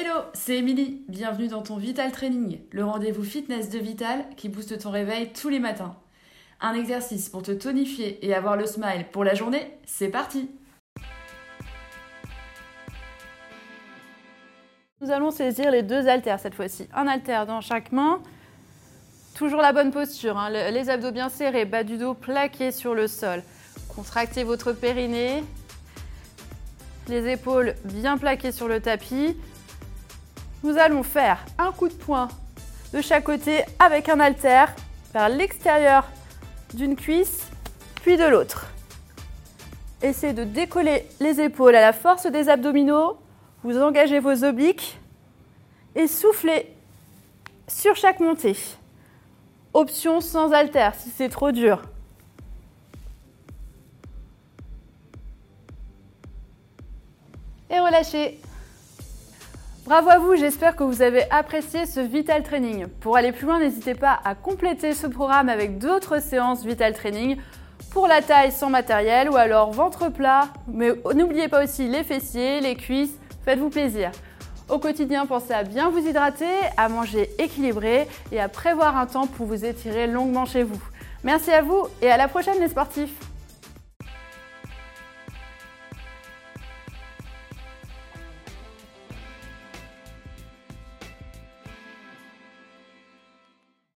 Hello, c'est Émilie. Bienvenue dans ton Vital Training, le rendez-vous fitness de Vital qui booste ton réveil tous les matins. Un exercice pour te tonifier et avoir le smile pour la journée, c'est parti Nous allons saisir les deux haltères cette fois-ci. Un haltère dans chaque main. Toujours la bonne posture, hein. les abdos bien serrés, bas du dos plaqué sur le sol. Contractez votre périnée, les épaules bien plaquées sur le tapis. Nous allons faire un coup de poing de chaque côté avec un haltère vers l'extérieur d'une cuisse puis de l'autre. Essayez de décoller les épaules à la force des abdominaux. Vous engagez vos obliques et soufflez sur chaque montée. Option sans haltère si c'est trop dur. et relâchez. Bravo à vous, j'espère que vous avez apprécié ce Vital Training. Pour aller plus loin, n'hésitez pas à compléter ce programme avec d'autres séances Vital Training pour la taille sans matériel ou alors ventre plat. Mais n'oubliez pas aussi les fessiers, les cuisses, faites-vous plaisir. Au quotidien, pensez à bien vous hydrater, à manger équilibré et à prévoir un temps pour vous étirer longuement chez vous. Merci à vous et à la prochaine les sportifs